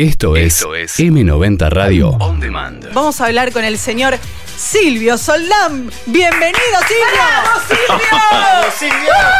Esto es, Esto es M90 Radio. On Demand. Vamos a hablar con el señor Silvio Soldán. Bienvenido, Silvio.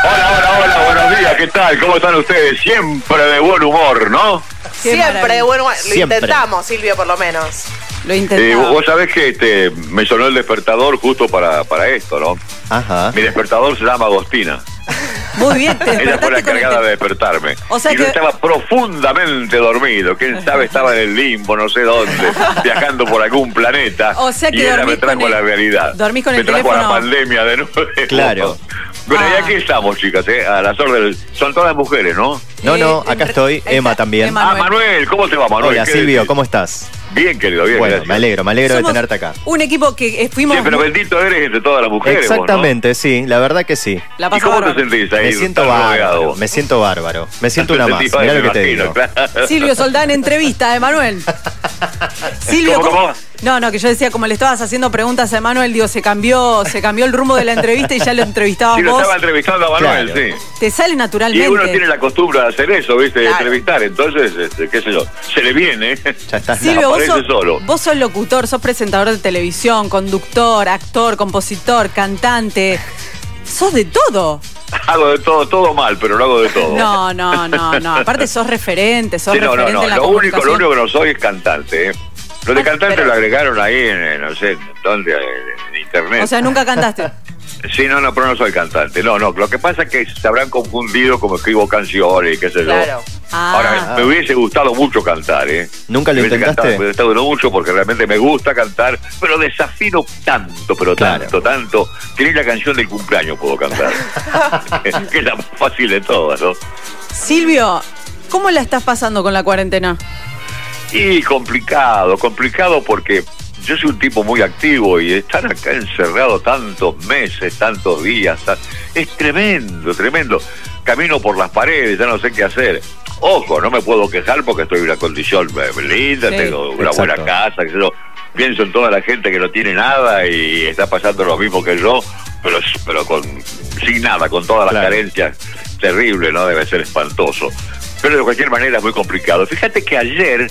Hola, hola, hola, buenos días, ¿qué tal? ¿Cómo están ustedes? Siempre de buen humor, ¿no? Qué Siempre, maravilla. bueno, lo Siempre. intentamos, Silvio, por lo menos. Lo Eh, intentamos. vos sabés que este, me sonó el despertador justo para, para esto, ¿no? Ajá. Mi despertador se llama Agostina. Muy bien, te Ella fue la el encargada te- de despertarme. O sea y yo que- estaba profundamente dormido. Quién sabe, estaba en el limbo, no sé dónde, viajando por algún planeta. O sea que y ella me trajo el- la realidad. dormís con me el trajo teléfono. la pandemia de nuevo. Claro. Bueno, y Ah. aquí estamos, chicas, ¿eh? a las órdenes. Son todas mujeres, ¿no? No, no, Eh, acá estoy. Emma también. Emma. Ah, Manuel, ¿cómo te va, Manuel? Hola, ¿Qué Silvio, decís? ¿cómo estás? Bien, querido, bien. Bueno, gracias. me alegro, me alegro de tenerte acá. Un equipo que eh, fuimos. Sí, pero bendito eres entre todas las mujeres. vos, ¿no? Exactamente, sí, la verdad que sí. La ¿Y cómo bárbaro. te sentís ahí? Me siento bárbaro, me siento bárbaro. Me siento una más. Mirá lo que te digo. claro. Silvio Soldán, entrevista a Emanuel. Silvio, ¿Cómo, ¿cómo- cómo? No, no, que yo decía, como le estabas haciendo preguntas a Emanuel, digo, se cambió, se cambió el rumbo de la entrevista y ya lo entrevistabas Sí, lo vos. estaba entrevistando a Manuel, Claro. sí. Te sale Y naturalmente. uno tiene la costumbre de hacer eso, ¿viste? De Claro. entrevistar. Entonces, este, qué sé yo, se le viene. Ya estás Silvio, vos aparece sos, solo. vos sos locutor, sos presentador de televisión, conductor, actor, compositor, cantante. Sos de todo. hago de todo, todo mal, pero lo hago de todo. No, no, no, no. Aparte sos referente, sos Sí, no, no, referente no. en la Lo único, lo único que no soy es cantante, ¿eh? Lo de Ah, cantante pero- lo agregaron ahí en, en, no sé, ¿dónde? En internet. O sea, nunca cantaste. Sí, no, no, pero no soy cantante. No, no, lo que pasa es que se habrán confundido como escribo canciones y qué sé yo. Claro. Ah. Ahora, me hubiese gustado mucho cantar, ¿eh? ¿Nunca lo Me hubiese intentaste? cantado- Me hubiese gustado mucho porque realmente me gusta cantar, pero desafino tanto, pero Claro. tanto, tanto, que ni la canción del cumpleaños puedo cantar. que es la más fácil de todas, ¿no? Silvio, ¿cómo la estás pasando con la cuarentena? Y complicado, complicado porque yo soy un tipo muy activo y estar acá encerrado tantos meses, tantos días, ta- es tremendo, tremendo. Camino por las paredes, ya no sé qué hacer. Ojo, no me puedo quejar porque estoy en una condición eh, linda, Sí. tengo una Exacto. buena casa, qué sé yo. Pienso en toda la gente que no tiene nada y está pasando lo mismo que yo, pero, pero con sin nada, con todas las Claro. carencias. Terrible, ¿no? Debe ser espantoso. Pero de cualquier manera es muy complicado. Fíjate que ayer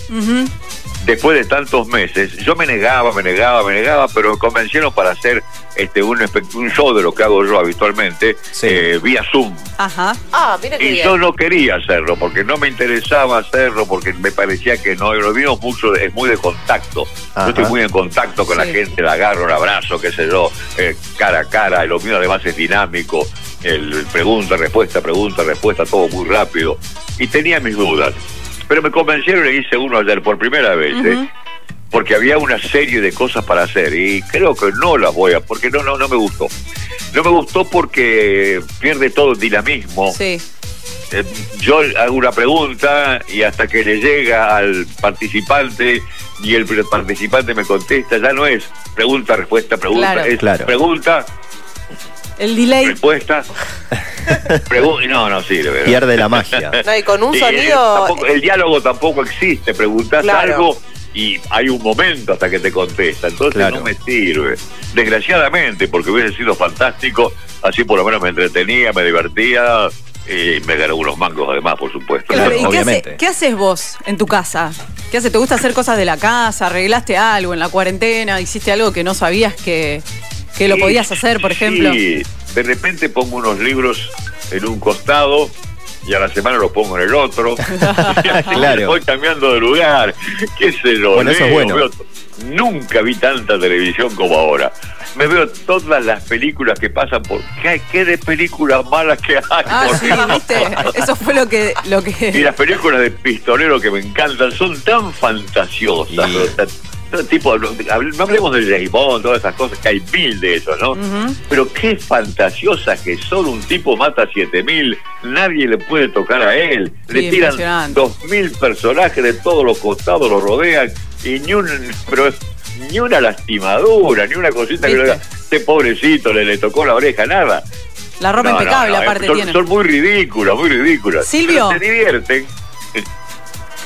después de tantos meses, yo me negaba, me negaba, me negaba, pero me convencieron para hacer este un, espect- un show de lo que hago yo habitualmente Sí. eh, vía Zoom. Ajá. Ah, mira qué Y bien. yo no quería hacerlo porque no me interesaba hacerlo porque me parecía que no, y lo mío mucho es muy de contacto. Ajá. Yo estoy muy en contacto con Sí. la gente, la agarro, la abrazo, qué sé yo, eh, cara a cara, y lo mío además es dinámico, el pregunta, respuesta, pregunta, respuesta, todo muy rápido. Y tenía mis dudas. Pero me convencieron y hice uno ayer por primera vez. ¿eh? Porque había una serie de cosas para hacer y creo que no las voy a, porque no, no, no me gustó. No me gustó porque pierde todo el dinamismo. Sí. Eh, yo hago una pregunta y hasta que le llega al participante y el participante me contesta, ya no es pregunta, respuesta, pregunta, Claro. es Claro. pregunta, El delay. respuesta, pregunta, no, no sirve. Pierde la magia. No, y con un Y, eh, sonido. tampoco- el diálogo tampoco existe. Preguntás Claro. algo y hay un momento hasta que te contesta. Entonces Claro. no me sirve. Desgraciadamente, porque hubiese sido fantástico. Así por lo menos me entretenía, me divertía y me gané unos mangos además, por supuesto. Claro, Claro, ¿Y qué, hace- obviamente. qué haces vos en tu casa? ¿Qué haces? ¿Te gusta hacer cosas de la casa? ¿Arreglaste algo en la cuarentena? ¿Hiciste algo que no sabías que, que lo Sí, podías hacer, por ejemplo? Sí, de repente pongo unos libros en un costado y a la semana los pongo en el otro. Y Claro. Voy cambiando de lugar. ¿Qué sé yo? Bueno, eso es leo, bueno. veo- nunca vi tanta televisión como ahora. Me veo todas las películas que pasan por. ¿Qué, hay- qué de películas malas que hay? Ah, sí, viste. Eso fue lo que. Lo Y que... las películas de pistolero que me encantan son tan fantasiosas. Y- ¿no? Tan- todo tipo, no no hablemos de James Bond, todas esas cosas, que hay mil de esos, ¿no? Pero qué fantasiosas que solo un tipo mata a siete mil, nadie le puede tocar a él. Sí, le tiran impresionante. dos mil personajes de todos los costados, lo rodean, y ni un, pero ni una lastimadura, ni una cosita que le diga, este pobrecito le, le tocó la oreja, nada. La ropa No, no, impecable, no, aparte son, tiene. son muy ridículas, muy ridículas. Silvio. Pero se divierten.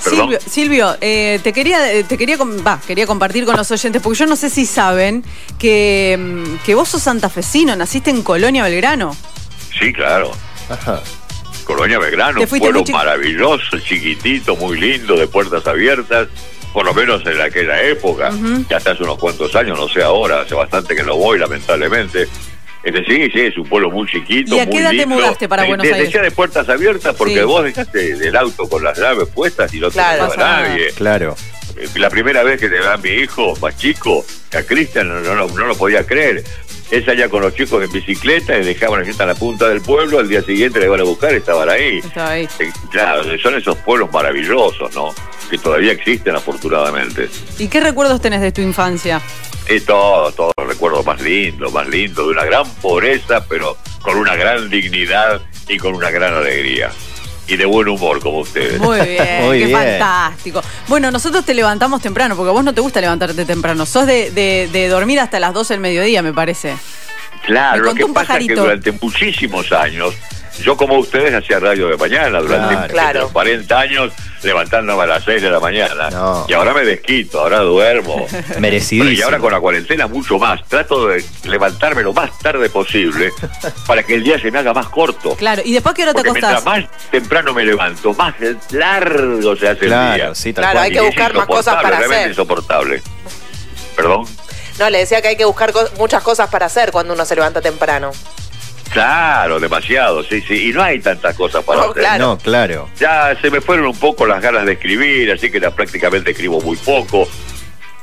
Perdón. Silvio, Silvio, eh, te quería, eh, te quería, com- va, quería compartir con los oyentes, porque yo no sé si saben que, mm, que vos sos santafesino, naciste en Colonia Belgrano. Sí, claro. Ajá. Colonia Belgrano, un pueblo maravilloso, chiquitito, muy lindo, de puertas abiertas, por lo menos en aquella época, ya hasta hace unos cuantos años, no sé ahora, hace bastante que no voy, lamentablemente. Este, sí, sí, es un pueblo muy chiquito, ¿Y a qué muy edad te mudaste para Eh, Buenos te- Aires? Decía de puertas abiertas porque Sí. vos dejaste del auto con las llaves puestas y no te Claro. dejaba Pasa nada. nadie. Claro. Eh, La primera vez que te va mi hijo más chico, a Cristian, no, no, no lo podía creer. Él salía con los chicos en bicicleta y dejaban la gente a la punta del pueblo, al día siguiente le iban a buscar y estaban ahí. Estaba ahí. Eh, Claro, son esos pueblos maravillosos, ¿no? Que todavía existen afortunadamente. ¿Y qué recuerdos tenés de tu infancia? Y todo, todos los recuerdos más lindos, más lindos, de una gran pobreza, pero con una gran dignidad y con una gran alegría. Y de buen humor, como ustedes. Muy bien, Muy qué bien. fantástico. Bueno, nosotros te levantamos temprano, porque a vos no te gusta levantarte temprano. Sos de, de- de dormir hasta las 12 del mediodía, me parece. Claro, Me lo que un pasa es que durante muchísimos años, yo como ustedes hacía radio de mañana, durante Claro. Claro. 40 años, levantándome a las 6 de la mañana. No. Y ahora me desquito, ahora duermo. Merecidísimo. Pero y ahora con la cuarentena mucho más. Trato de levantarme lo más tarde posible para que el día se me haga más corto. Claro, ¿y después qué hora te Porque mientras acostás? más temprano me levanto, más largo se hace el día. sí, tal Claro, cual. hay que Y buscar más cosas insoportable, para realmente hacer. insoportable. ¿Perdón? No, le decía que hay que buscar co- muchas cosas para hacer cuando uno se levanta temprano. Claro, demasiado, sí, sí. Y no hay tantas cosas para No, hacer. claro. No, claro. Ya se me fueron un poco las ganas de escribir, así que ya prácticamente escribo muy poco.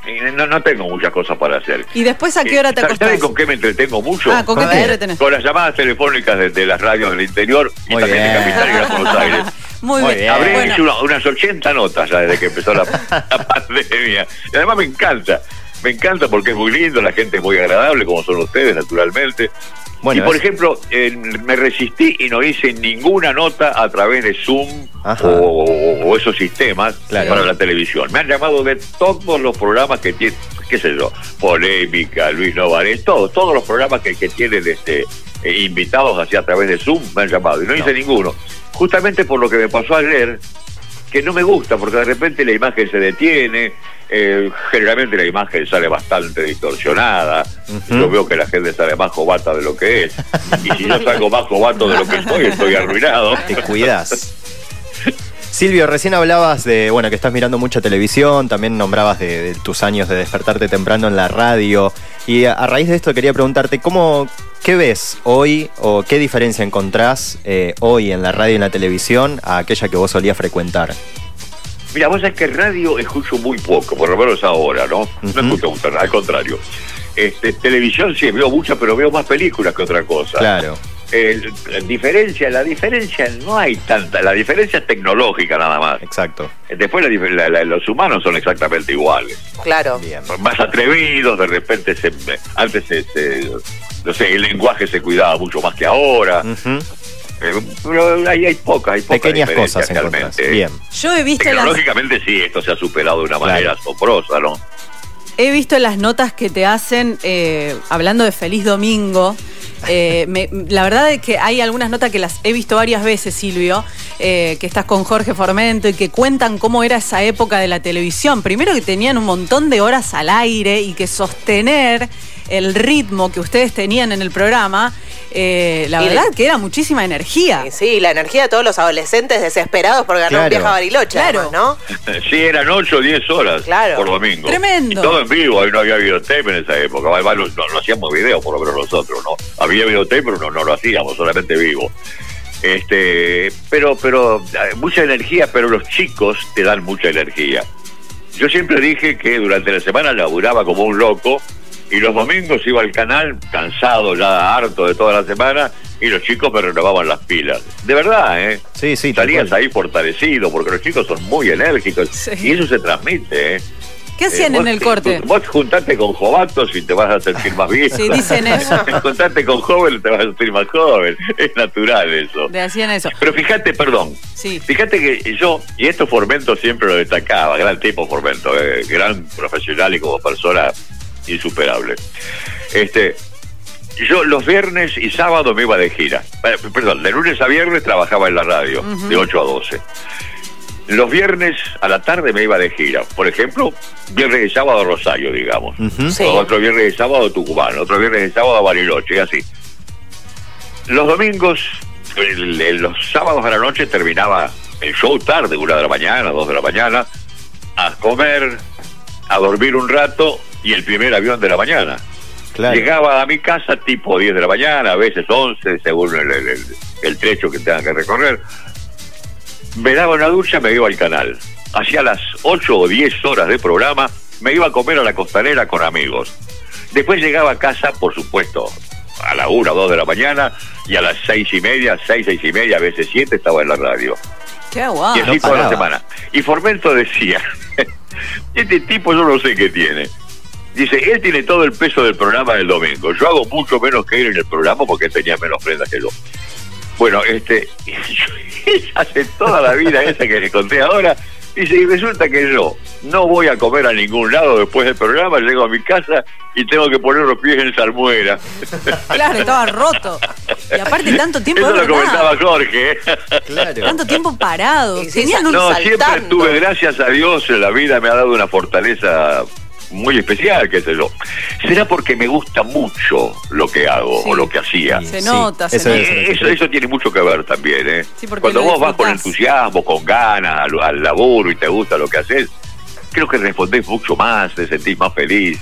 Y no, no tengo muchas cosas para hacer. ¿Y después a qué hora te ¿Saben acostás? con qué me entretengo mucho? Ah, ¿con qué ¿Con te qué? entretenés? Con las llamadas telefónicas de, de las radios del interior y Muy también de bien. Capital y Gran Buenos Aires. Muy, Muy bien. bien. Habré Bueno, hecho una- unas 80 notas ya desde que empezó la, la pandemia. Y además me encanta. Me encanta porque es muy lindo, la gente es muy agradable, como son ustedes, naturalmente. Bueno, y por es- ejemplo, eh, me resistí y no hice ninguna nota a través de Zoom o, o esos sistemas Claro. para la televisión. Me han llamado de todos los programas que tienen, qué sé yo, Polémica, Luis Novarés, todos, todos los programas que, que tienen este, eh, invitados así a través de Zoom me han llamado y no, hice ninguno. Justamente por lo que me pasó ayer, que no me gusta, porque de repente la imagen se detiene, eh, generalmente la imagen sale bastante distorsionada, yo veo que la gente sale más jovata de lo que es, y si yo salgo más jovato de lo que soy, estoy arruinado. Te cuidas. Silvio, recién hablabas de, bueno, que estás mirando mucha televisión, también nombrabas de, de tus años de despertarte temprano en la radio. Y a, a raíz de esto quería preguntarte, ¿cómo, ¿qué ves hoy o qué diferencia encontrás eh, hoy en la radio y en la televisión a aquella que vos solías frecuentar? Mira, vos sabés que radio escucho muy poco, por lo menos ahora, ¿no? No escucho mucho, al contrario. Este, televisión sí, veo mucha, pero veo más películas que otra cosa. Claro, la diferencia, la diferencia no hay tanta, la diferencia es tecnológica nada más. exacto. Después la la- la- los humanos son exactamente iguales. Claro. Bien. Más atrevidos, de repente se, antes se, se- no sé, el lenguaje se cuidaba mucho más que ahora. Eh, pero ahí hay pocas, hay pocas Pequeñas cosas realmente. Bien. yo he visto las, Tecnológicamente sí, esto se ha superado de una Claro. manera asombrosa, ¿no? he visto las notas que te hacen eh, hablando de Feliz Domingo. Eh, me- la verdad es que hay algunas notas que las he visto varias veces, Silvio, eh, que estás con Jorge Formento y que cuentan cómo era esa época de la televisión. Primero que tenían un montón de horas al aire y que sostener el ritmo que ustedes tenían en el programa, eh, la Y verdad que era muchísima energía. Sí, la energía de todos los adolescentes desesperados por ganar Claro. un viaje a Bariloche, Claro. además, ¿no? Sí, eran 8 o 10 horas Claro. por domingo. Tremendo. Y todo en vivo, ahí no había videotape en esa época. Además, no, no- no hacíamos video, por lo menos nosotros, ¿no? Había videotape, pero no, no lo hacíamos, solamente vivo. Este, pero, pero, eh, mucha energía, pero los chicos te dan mucha energía. Yo siempre dije que durante la semana laburaba como un loco y los domingos iba al canal cansado, ya harto de toda la semana, y los chicos me renovaban las pilas. De verdad, ¿eh? Sí, sí, Salías ahí fortalecido, porque los chicos son muy enérgicos. Sí. Y eso se transmite, ¿eh? ¿Qué hacían Eh, en vos- el corte? Vos juntate con jovatos y te vas a sentir más viejo. Sí, dicen eso. juntate con joven y te vas a sentir más joven. Es natural eso. Le hacían eso. Pero fíjate, perdón, Sí. fíjate que yo, y esto Formento siempre lo destacaba, gran tipo Formento, eh, gran profesional y como persona insuperable. Este, yo los viernes y sábados me iba de gira. Eh, Perdón, de lunes a viernes trabajaba en la radio, de 8 a 12. Los viernes a la tarde me iba de gira. Por ejemplo, viernes y sábado a Rosario, digamos. Sí. Otro viernes y sábado a Tucumán, otro viernes y sábado a Bariloche, y así. Los domingos el- el- los sábados a la noche terminaba el show tarde, una de la mañana, dos de la mañana, a comer, a dormir un rato y el primer avión de la mañana. Claro. Llegaba a mi casa tipo 10 de la mañana, a veces 11, según el, el- el- el trecho que tenga que recorrer. Me daba una ducha, me iba al canal. Hacía las 8 o 10 horas de programa, me iba a comer a la costanera con amigos. Después llegaba a casa, por supuesto, a la 1 o 2 de la mañana, y a las 6 y media, 6, 6 y media, a veces 7, estaba en la radio. Qué guau. y así no toda la semana. Y Formento decía, este tipo yo no sé qué tiene. Dice, él tiene todo el peso del programa del domingo. Yo hago mucho menos que él en el programa porque él tenía menos prendas que yo. Bueno, este, hace toda la vida esa que le conté ahora. Dice, y resulta que yo no voy a comer a ningún lado después del programa, llego a mi casa y tengo que poner los pies en salmuera. Claro, estaba roto. Y aparte tanto tiempo Eso lo comentaba. Jorge. Claro. Tanto tiempo parado. Tenían un No, siempre tuve, gracias a Dios, la vida me ha dado una fortaleza muy especial, qué sé yo. Será porque me gusta mucho lo que hago Sí. o lo que hacía. Se nota, se eso nota. es. Eso, eso tiene mucho que ver también, ¿eh? Sí, porque Cuando vos vas con entusiasmo, con ganas al, al laburo y te gusta lo que haces, creo que respondés mucho más, te sentís más feliz,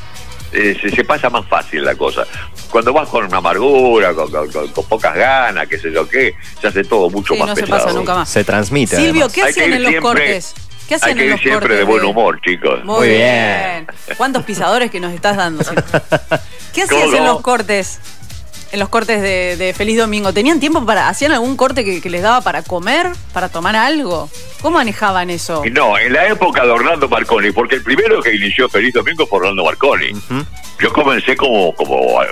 eh, se, se pasa más fácil la cosa. Cuando vas con amargura, con, con- con- con pocas ganas, qué sé yo qué, se hace todo mucho Sí, más no se pesado. pasa nunca más. Se transmite. Silvio, además. ¿qué hacían en los siempre- cortes? ¿Qué Hay hacían que en ir los siempre cortes? de buen humor, chicos. Muy, Muy bien. bien. ¿Cuántos pisadores que nos estás dando? ¿Qué hacías ¿Cómo en los cortes? En los cortes de, de Feliz Domingo. ¿Tenían tiempo para. ¿Hacían algún corte que, que les daba para comer? ¿Para tomar algo? ¿Cómo manejaban eso? No, en la época de Orlando Marconi, porque el primero que inició Feliz Domingo fue Orlando Marconi. Yo comencé como como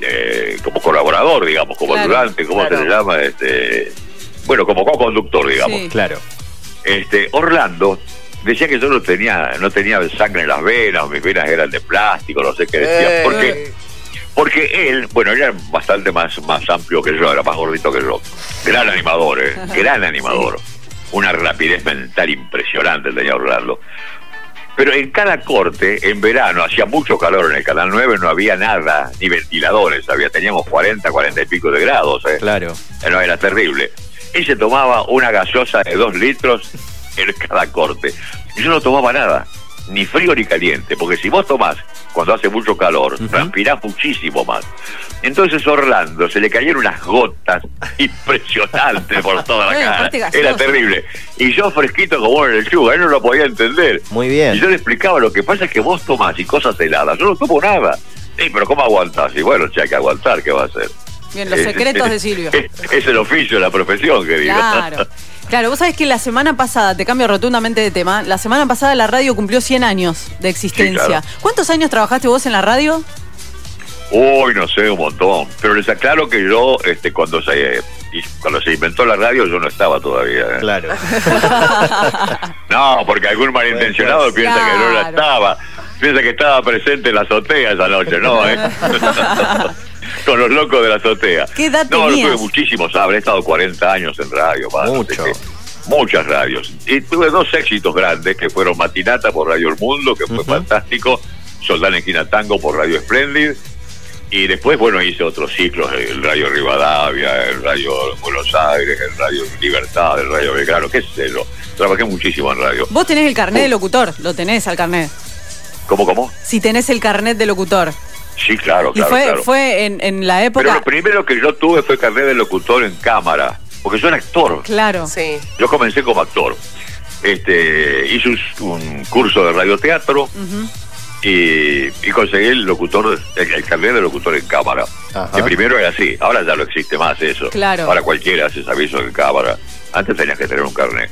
eh, como colaborador, digamos, como Claro, ayudante, ¿cómo claro. se le llama? Este, bueno, como co-conductor, digamos. Sí. Claro. Este, Orlando decía que yo no tenía, no tenía sangre en las venas, mis venas eran de plástico, no sé qué decía. Eh. Porque, porque él, bueno, él era bastante más, más amplio que yo, era más gordito que yo. Gran animador, eh, gran animador. Una rapidez mental impresionante tenía Orlando. Pero en cada corte, en verano, hacía mucho calor en el Canal 9, no había nada, ni ventiladores, había, teníamos 40, 40 y pico de grados. eh. Claro. No, era terrible. Él se tomaba una gaseosa de dos litros en cada corte. Y yo no tomaba nada, ni frío ni caliente, porque si vos tomás cuando hace mucho calor, Ujú. transpirás muchísimo más. Entonces Orlando se le cayeron unas gotas impresionantes por toda la cara. Era terrible. Y yo fresquito como una lechuga, él no lo podía entender. Muy bien. Y yo le explicaba, lo que pasa es que vos tomás y cosas heladas, yo no tomo nada. Sí, pero ¿cómo aguantás? Y bueno, che, hay que aguantar, ¿qué va a hacer? Bien, los Es- secretos de Silvio. Es, es el oficio, la profesión que digo. Claro. Claro, vos sabés que la semana pasada, te cambio rotundamente de tema, la semana pasada la radio cumplió 100 años de existencia. Sí, claro. ¿Cuántos años trabajaste vos en la radio? Uy, no sé, un montón. Pero les aclaro que yo, este, cuando se y cuando se inventó la radio, yo no estaba todavía. ¿eh? Claro. No, porque algún malintencionado Pues, piensa que no la estaba. Piensa que estaba presente en la azotea esa noche, ¿no? ¿eh? Con los locos de la azotea. ¿Qué edad No, no tenías? tuve muchísimos, habré estado 40 años en radio. más, no sé Mucho. qué. Muchas radios. Y tuve dos éxitos grandes, que fueron Matinata por Radio El Mundo, que fue Ujú. fantástico, Soldán en Tango por Radio Splendid, y después, bueno, hice otros ciclos, el Radio Rivadavia, el Radio Buenos Aires, el Radio Libertad, el Radio Belgrano, qué sé yo. Trabajé muchísimo en radio. Vos tenés el carnet de locutor, lo tenés al carnet. ¿Cómo, cómo? Si tenés el carnet de locutor. Sí, claro, y claro, fue, claro. fue en, en la Pero época. lo primero que yo tuve fue carnet de locutor en cámara, porque yo era actor. Claro. Sí. Yo comencé como actor. Este, hice un, un curso de radioteatro Ujú. y, y conseguí el locutor, el, el carnet de locutor en cámara. Ajá. Que primero era así, ahora ya no existe más eso. Claro. Ahora cualquiera hace aviso en cámara. Antes tenías que tener un carnet.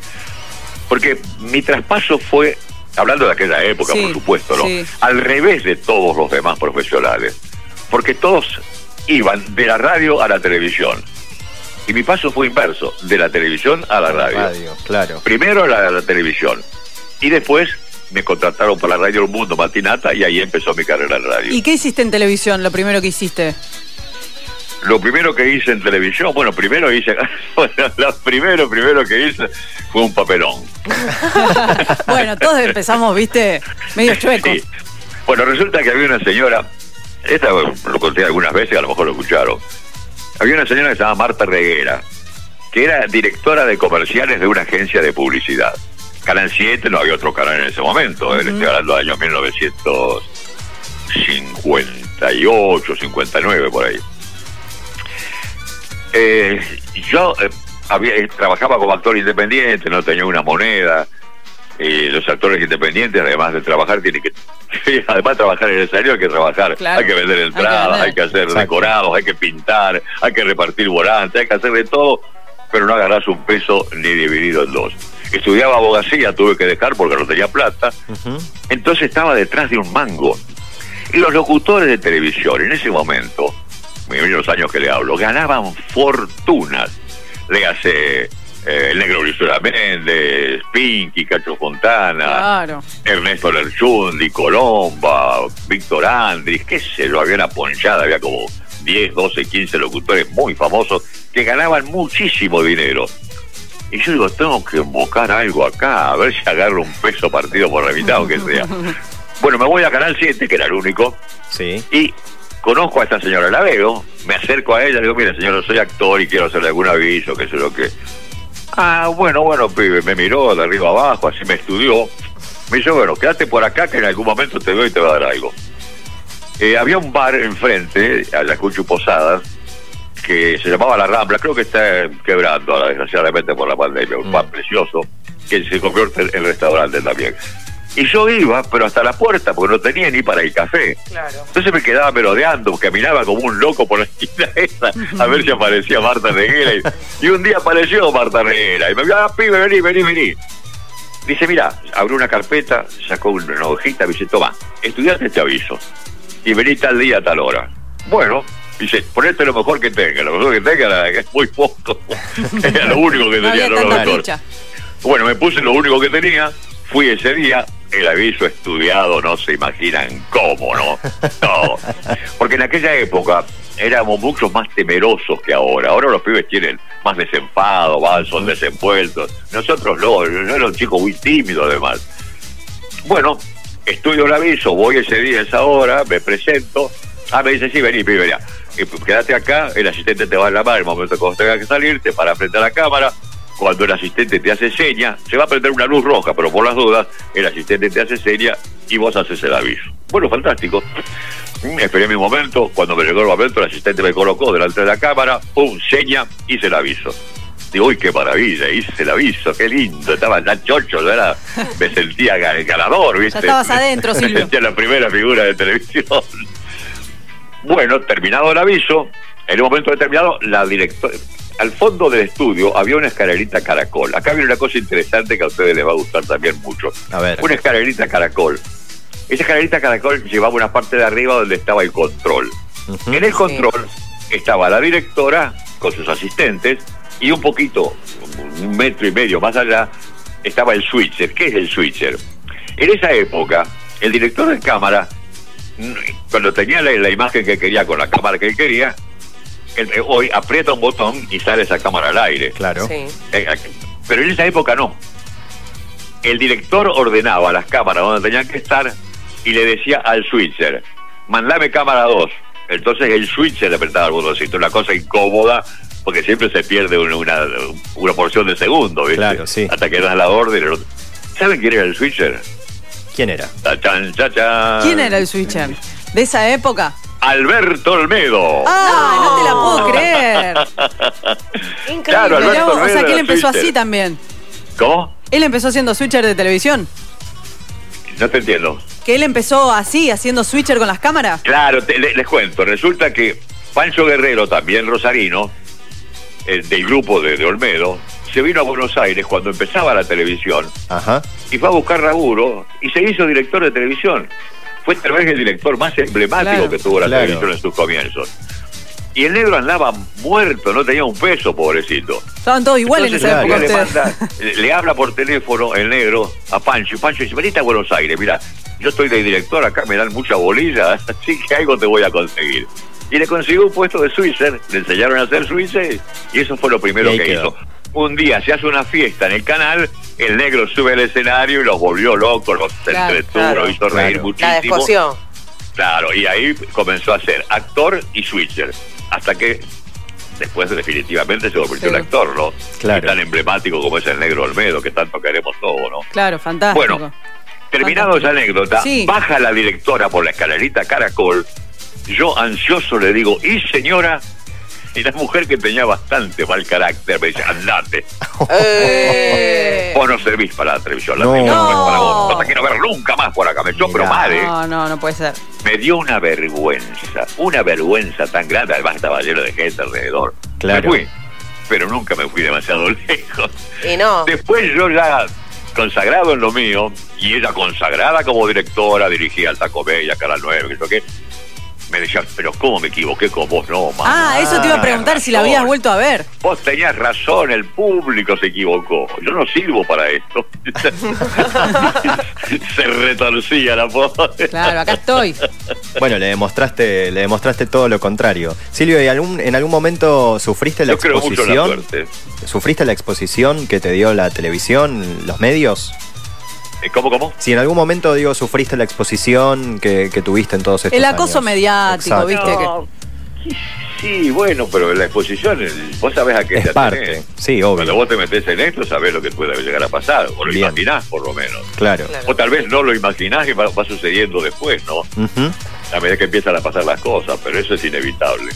Porque mi traspaso fue, hablando de aquella época, Sí, por supuesto, ¿no? sí. Al revés de todos los demás profesionales. Porque todos iban de la radio a la televisión. Y mi paso fue inverso, de la televisión a la radio. Radio, claro. Primero la, la televisión. Y después me contrataron para la Radio El Mundo Matinata y ahí empezó mi carrera en radio. ¿Y qué hiciste en televisión, lo primero que hiciste? Lo primero que hice en televisión, bueno, primero hice, bueno, lo primero, primero que hice fue un papelón. bueno, todos empezamos, viste, medio chuecos. Sí. Bueno, resulta que había una señora, esta lo conté algunas veces, a lo mejor lo escucharon. Había una señora que se llama Marta Reguera, que era directora de comerciales de una agencia de publicidad. Canal 7 no había otro canal en ese momento, eh, estoy hablando del año 1958, 59, por ahí. Eh, yo eh, había, eh, trabajaba como actor independiente, no tenía una moneda. Y los actores independientes, además de trabajar, tienen que. además de trabajar en el escenario, hay que trabajar. Claro. Hay que vender Hay que entradas, hay que hacer Exacto. decorados, hay que pintar, hay que repartir volantes, hay que hacer de todo, pero no agarrás un peso ni dividido en dos. Estudiaba abogacía, tuve que dejar porque no tenía plata. Entonces estaba detrás de un mango. Y los locutores de televisión en ese momento, los años que le hablo, ganaban fortunas. Le hace el negro Brizuela Méndez, Pinky, Cacho Fontana, Claro. Ernesto Lerchundi, Colomba, Víctor Andris, qué sé yo, había una ponchada, había como 10, 12, 15 locutores muy famosos que ganaban muchísimo dinero. Y yo digo, tengo que invocar algo acá, a ver si agarro un peso partido por la mitad o que sea. Bueno, me voy a Canal 7, que era el único, Sí. y conozco a esta señora, la veo, me acerco a ella, le digo, mira señora, soy actor y quiero hacerle algún aviso, qué sé yo qué. Ah, bueno, bueno, pibe, me miró de arriba abajo, así me estudió. Me dice, bueno, quédate por acá que en algún momento te veo y te va a dar algo. Eh, había un bar enfrente, a la Cuchu Posadas, que se llamaba La Rambla, creo que está quebrando ahora, desgraciadamente por la pandemia, un Mm. bar precioso, que se convierte en restaurante también. Y yo iba, pero hasta la puerta, porque no tenía ni para el café. Claro. Entonces me quedaba merodeando, caminaba como un loco por la esquina esa, a ver si aparecía Marta Reguera. Y, y un día apareció Marta Reguera. Y me dijo, ah, pibe, vení, vení, vení. Dice, mira, abrió una carpeta, sacó una hojita, me dice, toma, estudiante te aviso. Y vení tal día, a tal hora. Bueno, dice, ponete lo mejor que tenga. Lo mejor que tenga era- es muy poco. Era lo único que No tenía, había no lo mejor. Bueno, me puse lo único que tenía, fui ese día, el aviso estudiado, no se imaginan cómo, ¿no? No. Porque en aquella época éramos mucho más temerosos que ahora. Ahora los pibes tienen más desenfado, van, son desenvueltos. Nosotros no, yo era un chico muy tímido además. Bueno, estudio el aviso, voy ese día, esa hora, me presento. Ah, me dice, sí, vení, pibe, vení. Eh, Quédate acá, el asistente te va a llamar, el momento que vos tengas que salir, te para frente a la cámara. Cuando el asistente te hace seña, se va a prender una luz roja, pero por las dudas, el asistente te hace seña y vos haces el aviso. Bueno, fantástico. Mm, Esperé mi momento, cuando me llegó el momento, el asistente me colocó delante de la cámara, pum, seña, hice el aviso. Digo, uy, qué maravilla, hice el aviso, qué lindo, estaba tan chocho, yo era, me sentía ga- ganador, ¿viste? estabas adentro, Me Silvio. sentía la primera figura de televisión. Bueno, terminado el aviso, en un momento determinado, la directora, al fondo del estudio había una escalerita caracol. Acá viene una cosa interesante que a ustedes les va a gustar también mucho. A ver. Una escalerita caracol. Esa escalerita caracol llevaba una parte de arriba donde estaba el control. En el control estaba la directora con sus asistentes y un poquito, un metro y medio más allá, estaba el switcher. ¿Qué es el switcher? En esa época, el director de cámara, mm, cuando tenía la, la imagen que quería con la cámara que él quería, hoy aprieta un botón y sale esa cámara al aire. Claro. Sí. Eh, Pero en esa época no. El director ordenaba las cámaras donde tenían que estar y le decía al switcher, mandame cámara 2. Entonces el switcher le apretaba el botoncito, una cosa incómoda, porque siempre se pierde una, una, una porción de segundo, ¿viste? Claro, sí. Hasta que das la orden. ¿Saben quién era el switcher? ¿Quién era? Tachan, chachan. ¿Quién era el switcher? ¿De esa época? Alberto Olmedo. ¡Ah! No, te la puedo creer. Increíble. Claro, Alberto vos, o Olmedo sea que él empezó switcher. así también. ¿Cómo? Él empezó siendo switcher de televisión. No te entiendo. Que él empezó así, haciendo switcher con las cámaras. Claro, te- le- les cuento. Resulta que Pancho Guerrero, también rosarino, el del grupo de, de Olmedo, se vino a Buenos Aires cuando empezaba la televisión Ajá. y fue a buscar laburo y se hizo director de televisión. Fue tal vez el director más emblemático Claro. que tuvo la Claro. televisión en sus comienzos. Y el negro andaba muerto, no tenía un peso, pobrecito. Estaban todos iguales en Entonces, esa época le, manda- habla por teléfono el negro a Pancho y Pancho dice, venite a Buenos Aires, mira, yo estoy de director acá, me dan mucha bolilla, así que algo te voy a conseguir. Y le consiguió un puesto de switcher, le enseñaron a hacer switcher y eso fue lo primero que quedó. hizo. Un día se hace una fiesta en el canal, el negro sube al escenario y los volvió locos, los Claro, entretuvo, claro. los hizo reír Claro. La muchísimo. descoció. Claro, y ahí comenzó a ser actor y switcher. Hasta que después definitivamente se convirtió Sí. en actor, ¿no? Claro. Y tan emblemático como es el negro Olmedo, que tanto queremos todos, ¿no? Claro, fantástico. Bueno, Terminado esa anécdota, Sí. baja la directora por la escalerita Caracol. Yo ansioso le digo, ¿y señora? Y la mujer que tenía bastante mal carácter me dice, andate. Eh. Vos no servís para la televisión, la No. televisión no es para vos. No. No te quiero ver nunca más por acá. Me echó, pero mal, ¿eh? No, no, no puede ser. Me dio una vergüenza, una vergüenza tan grande. Además estaba lleno de gente alrededor. Claro. Me fui, pero nunca me fui demasiado lejos. Y no. Después yo ya consagrado en lo mío, y ella consagrada como directora, dirigía Alta Comedia, Canal 9, que yo qué, me decía, pero ¿cómo me equivoqué con vos? No, mamá. Ah, eso te iba a preguntar si la habías vuelto a ver. Vos tenías razón, el público se equivocó. Yo no sirvo para esto. se retorcía la pobre. Claro, acá estoy. Bueno, le demostraste, le demostraste todo lo contrario. Silvio, ¿y algún, en algún momento sufriste la Yo creo mucho en la exposición? ¿Sufriste la exposición que te dio la televisión, los medios? Eh, ¿Cómo, cómo? Si en algún momento, digo, sufriste la exposición que, que tuviste en todos estos El acoso años. mediático, Exacto. ¿viste? No, Sí, bueno, pero la exposición, vos sabés a qué Es te parte, sí, Cuando obvio, vos te metés en esto, sabés lo que puede llegar a pasar, o lo Bien. imaginás por lo menos. claro. Claro. O tal vez no lo imaginás y va, va sucediendo después, ¿no? Ujú. A medida que empiezan a pasar las cosas, pero eso es inevitable.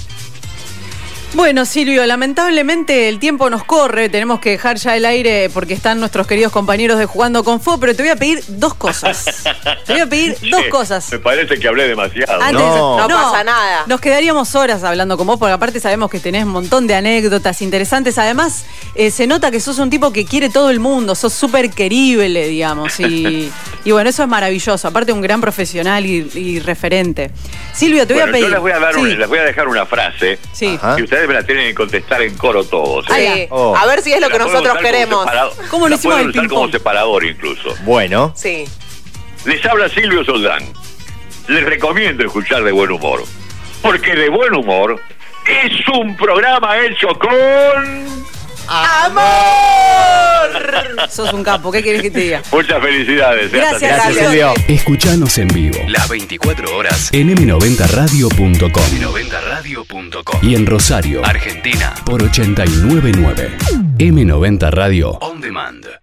Bueno, Silvio, lamentablemente el tiempo nos corre, tenemos que dejar ya el aire porque están nuestros queridos compañeros de Jugando con Fo, pero te voy a pedir dos cosas. Te voy a pedir dos cosas. Me parece que hablé demasiado. Antes- No. No pasa nada. Nos quedaríamos horas hablando con vos, porque aparte sabemos que tenés un montón de anécdotas interesantes. Además, eh, se nota que sos un tipo que quiere todo el mundo, sos súper querible, digamos. Y, y bueno, eso es maravilloso. Aparte, un gran profesional y, y referente. Silvio, te voy Bueno, a pedir. yo les voy a, dar Sí, un- les voy a dejar una frase sí. Ajá. y ustedes me la tienen que contestar en coro todos. Oh. A ver si es lo que La nosotros queremos. ¿Cómo lo hicimos pueden el usar como separador incluso. Bueno, Sí. Les habla Silvio Soldán. Les recomiendo escuchar de buen humor. Porque de buen humor es un programa hecho con... ¡Amor! Sos un capo, ¿qué querés que te diga? Muchas felicidades. Gracias, gracias Silvio. Escuchanos en vivo Las 24 horas en m90radio.com 90radio.com. y en Rosario Argentina por 899. M90 Radio. On Demand.